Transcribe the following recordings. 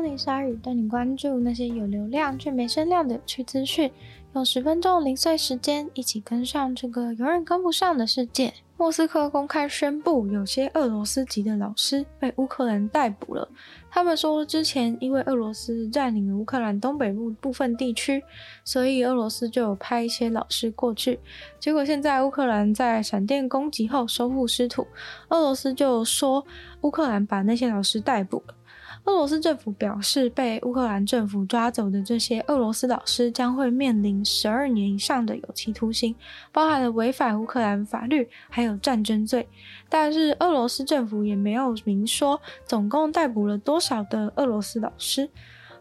Sony 鲨语带你关注那些有流量却没声量的有趣资讯，用十分钟零碎时间，一起跟上这个永远跟不上的世界。莫斯科公开宣布，有些俄罗斯籍的老师被乌克兰逮捕了。他们说，之前因为俄罗斯占领了乌克兰东北部部分地区，所以俄罗斯就有派一些老师过去。结果现在乌克兰在闪电攻击后收复失土，俄罗斯就说乌克兰把那些老师逮捕了。俄罗斯政府表示，被乌克兰政府抓走的这些俄罗斯老师将会面临十二年以上的有期徒刑，包含了违反乌克兰法律，还有战争罪。但是俄罗斯政府也没有明说总共逮捕了多少的俄罗斯老师。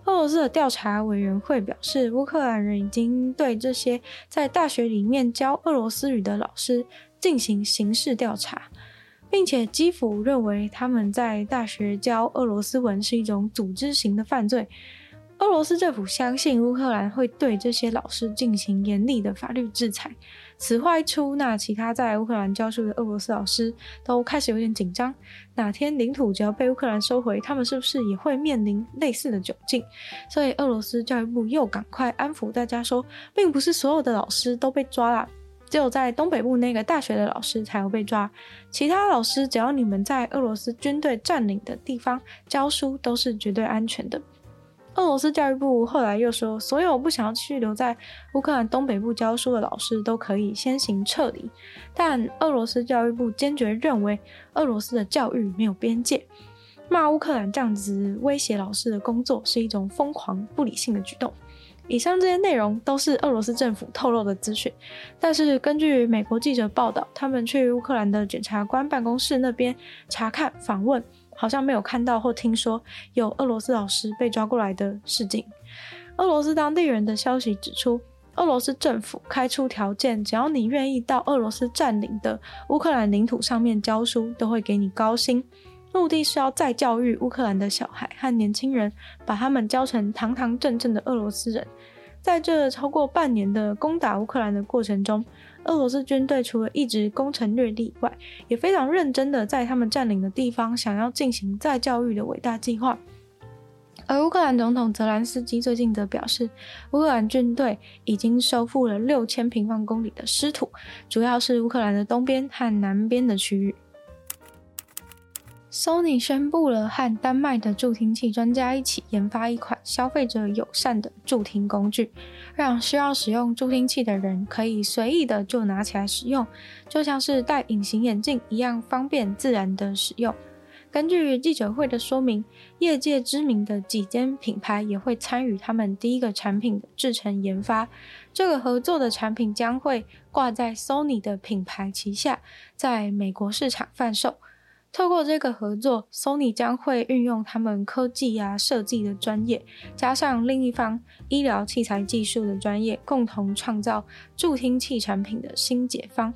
俄罗斯的调查委员会表示，乌克兰人已经对这些在大学里面教俄罗斯语的老师进行刑事调查。并且基辅认为他们在大学教俄罗斯文是一种组织型的犯罪。俄罗斯政府相信乌克兰会对这些老师进行严厉的法律制裁。此话一出，那其他在乌克兰教书的俄罗斯老师都开始有点紧张。哪天领土只要被乌克兰收回，他们是不是也会面临类似的窘境？所以俄罗斯教育部又赶快安抚大家说，并不是所有的老师都被抓了。只有在东北部那个大学的老师才会被抓，其他老师只要你们在俄罗斯军队占领的地方教书，都是绝对安全的。俄罗斯教育部后来又说，所有不想要继续留在乌克兰东北部教书的老师都可以先行撤离，但俄罗斯教育部坚决认为俄罗斯的教育没有边界，骂乌克兰这样子威胁老师的工作是一种疯狂不理性的举动。以上这些内容都是俄罗斯政府透露的资讯，但是根据美国记者报道，他们去乌克兰的检察官办公室那边查看访问，好像没有看到或听说有俄罗斯老师被抓过来的事情。俄罗斯当地人的消息指出，俄罗斯政府开出条件，只要你愿意到俄罗斯占领的乌克兰领土上面教书，都会给你高薪。目的是要再教育乌克兰的小孩和年轻人，把他们教成堂堂正正的俄罗斯人。在这超过半年的攻打乌克兰的过程中，俄罗斯军队除了一直攻城略地以外，也非常认真的在他们占领的地方想要进行再教育的伟大计划。而乌克兰总统泽兰斯基最近则表示，乌克兰军队已经收复了六千平方公里的失土，主要是乌克兰的东边和南边的区域。Sony 宣布了和丹麦的助听器专家一起研发一款消费者友善的助听工具，让需要使用助听器的人可以随意的就拿起来使用，就像是戴隐形眼镜一样方便自然的使用。根据记者会的说明，业界知名的几间品牌也会参与他们第一个产品的制成研发。这个合作的产品将会挂在 Sony 的品牌旗下，在美国市场贩售。透过这个合作，Sony 将会运用他们科技啊设计的专业，加上另一方医疗器材技术的专业，共同创造助听器产品的新解方。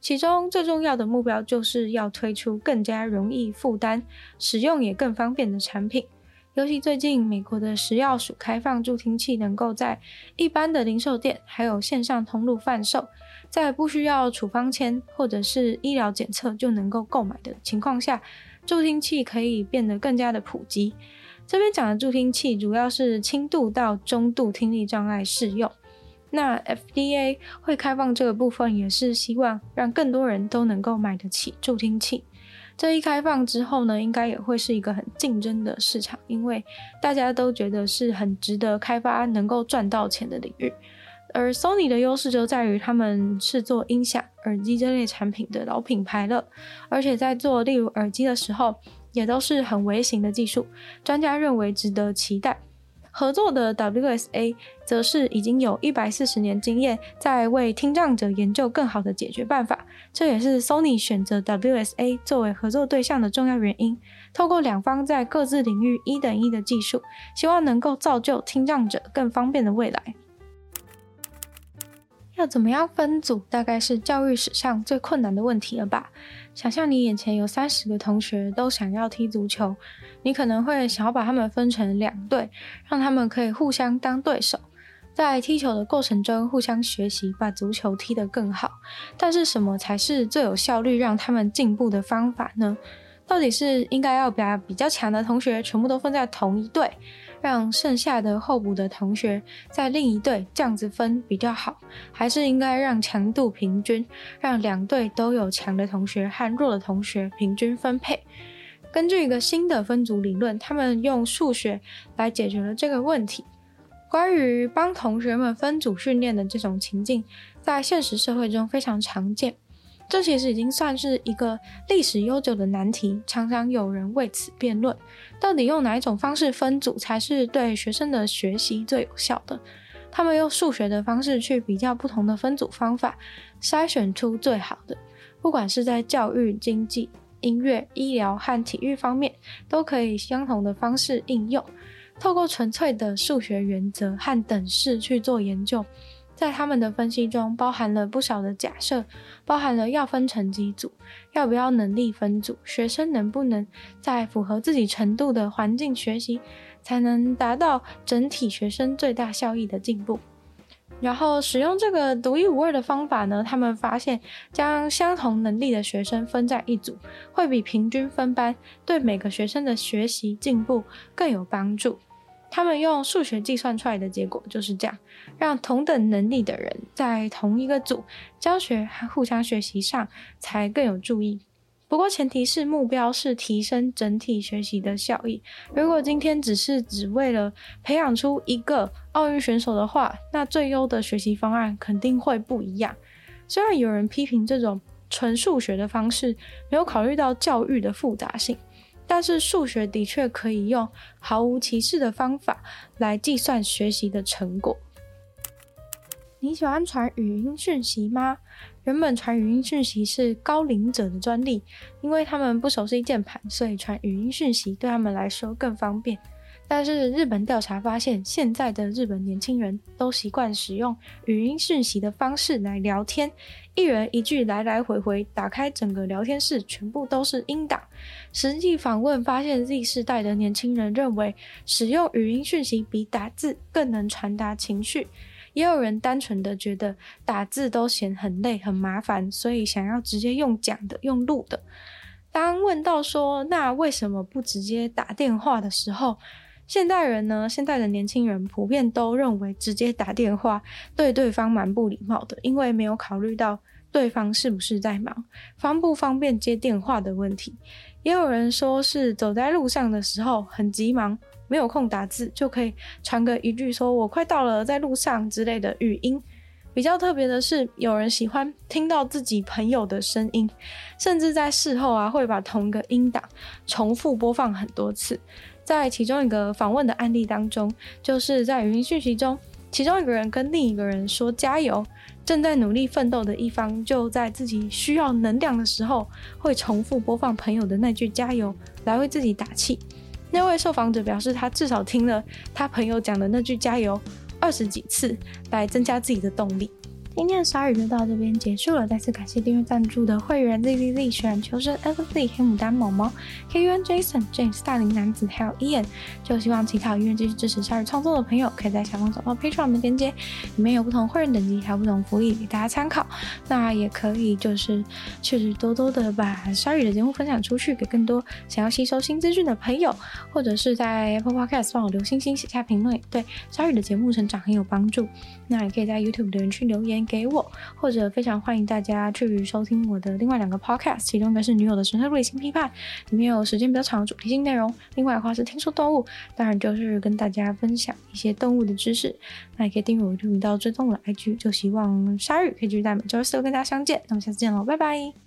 其中最重要的目标就是要推出更加容易负担、使用也更方便的产品。尤其最近，美国的食药署开放助听器能够在一般的零售店还有线上通路贩售。在不需要处方签或者是医疗检测就能够购买的情况下，助听器可以变得更加的普及。这边讲的助听器主要是轻度到中度听力障碍适用。那 FDA 会开放这个部分，也是希望让更多人都能够买得起助听器。这一开放之后呢，应该也会是一个很竞争的市场，因为大家都觉得是很值得开发、能够赚到钱的领域。而 Sony 的优势就在于他们是做音响、耳机这类产品的老品牌了，而且在做例如耳机的时候，也都是很微型的技术，专家认为值得期待。合作的 WSA 则是已经有一百四十年经验，在为听障者研究更好的解决办法，这也是 Sony 选择 WSA 作为合作对象的重要原因。透过两方在各自领域一等一的技术，希望能够造就听障者更方便的未来。要怎么样分组，大概是教育史上最困难的问题了吧？想象你眼前有三十个同学都想要踢足球，你可能会想要把他们分成两队，让他们可以互相当对手，在踢球的过程中互相学习，把足球踢得更好。但是什么才是最有效率让他们进步的方法呢？到底是应该要把比较强的同学全部都分在同一队？让剩下的候补的同学在另一队这样子分比较好，还是应该让强度平均，让两队都有强的同学和弱的同学平均分配？根据一个新的分组理论，他们用数学来解决了这个问题。关于帮同学们分组训练的这种情境，在现实社会中非常常见。这其实已经算是一个历史悠久的难题，常常有人为此辩论，到底用哪一种方式分组才是对学生的学习最有效的？他们用数学的方式去比较不同的分组方法，筛选出最好的，不管是在教育、经济。音乐、医疗和体育方面都可以相同的方式应用，透过纯粹的数学原则和等式去做研究，在他们的分析中包含了不少的假设，包含了要分成几组，要不要能力分组，学生能不能在符合自己程度的环境学习，才能达到整体学生最大效益的进步。然后使用这个独一无二的方法呢，他们发现将相同能力的学生分在一组，会比平均分班对每个学生的学习进步更有帮助。他们用数学计算出来的结果就是这样，让同等能力的人在同一个组教学和互相学习上才更有助益。不过，前提是目标是提升整体学习的效益。如果今天只是只为了培养出一个奥运选手的话，那最优的学习方案肯定会不一样。虽然有人批评这种纯数学的方式没有考虑到教育的复杂性，但是数学的确可以用毫无歧视的方法来计算学习的成果。你喜欢传语音讯息吗？原本传语音讯息是高龄者的专利，因为他们不熟悉键盘，所以传语音讯息对他们来说更方便。但是日本调查发现，现在的日本年轻人都习惯使用语音讯息的方式来聊天，一人一句来来回回，打开整个聊天室全部都是音档。实际访问发现，Z 世代的年轻人认为使用语音讯息比打字更能传达情绪。也有人单纯的觉得打字都嫌很累很麻烦，所以想要直接用讲的、用录的。当问到说那为什么不直接打电话的时候，现代人呢，现在的年轻人普遍都认为直接打电话对对方蛮不礼貌的，因为没有考虑到对方是不是在忙、方不方便接电话的问题。也有人说是走在路上的时候很急忙。没有空打字，就可以传个一句说“我快到了，在路上”之类的语音。比较特别的是，有人喜欢听到自己朋友的声音，甚至在事后啊会把同一个音档重复播放很多次。在其中一个访问的案例当中，就是在语音讯息中，其中一个人跟另一个人说加油，正在努力奋斗的一方就在自己需要能量的时候，会重复播放朋友的那句加油，来为自己打气。那位受访者表示，他至少听了他朋友讲的那句“加油”二十几次，来增加自己的动力。今天的鲨鱼就到这边结束了，再次感谢订阅赞助的会员 Z Z Z、雪人求生、F Z、黑牡丹、毛毛、K U N、Jason、James、大龄男子，还有 Ian。就希望其他有愿继续支持鲨鱼创作的朋友，可以在下方找到 Patreon 的链接，里面有不同会员等级，还有不同福利给大家参考。那也可以就是确实多多的把鲨鱼的节目分享出去，给更多想要吸收新资讯的朋友，或者是在 Apple Podcast 帮我留星星、写下评论，对鲨鱼的节目成长很有帮助。那也可以在 YouTube 留言区留言。给我，或者非常欢迎大家去收听我的另外两个 podcast，其中一个是女友的神社物理性批判，里面有时间比较长的主题性内容；另外的话是听说动物，当然就是跟大家分享一些动物的知识。那也可以订阅我的频道，追踪我的 IG，就希望鲨鱼可以继续在每周四跟大家相见。那么下次见喽，拜拜。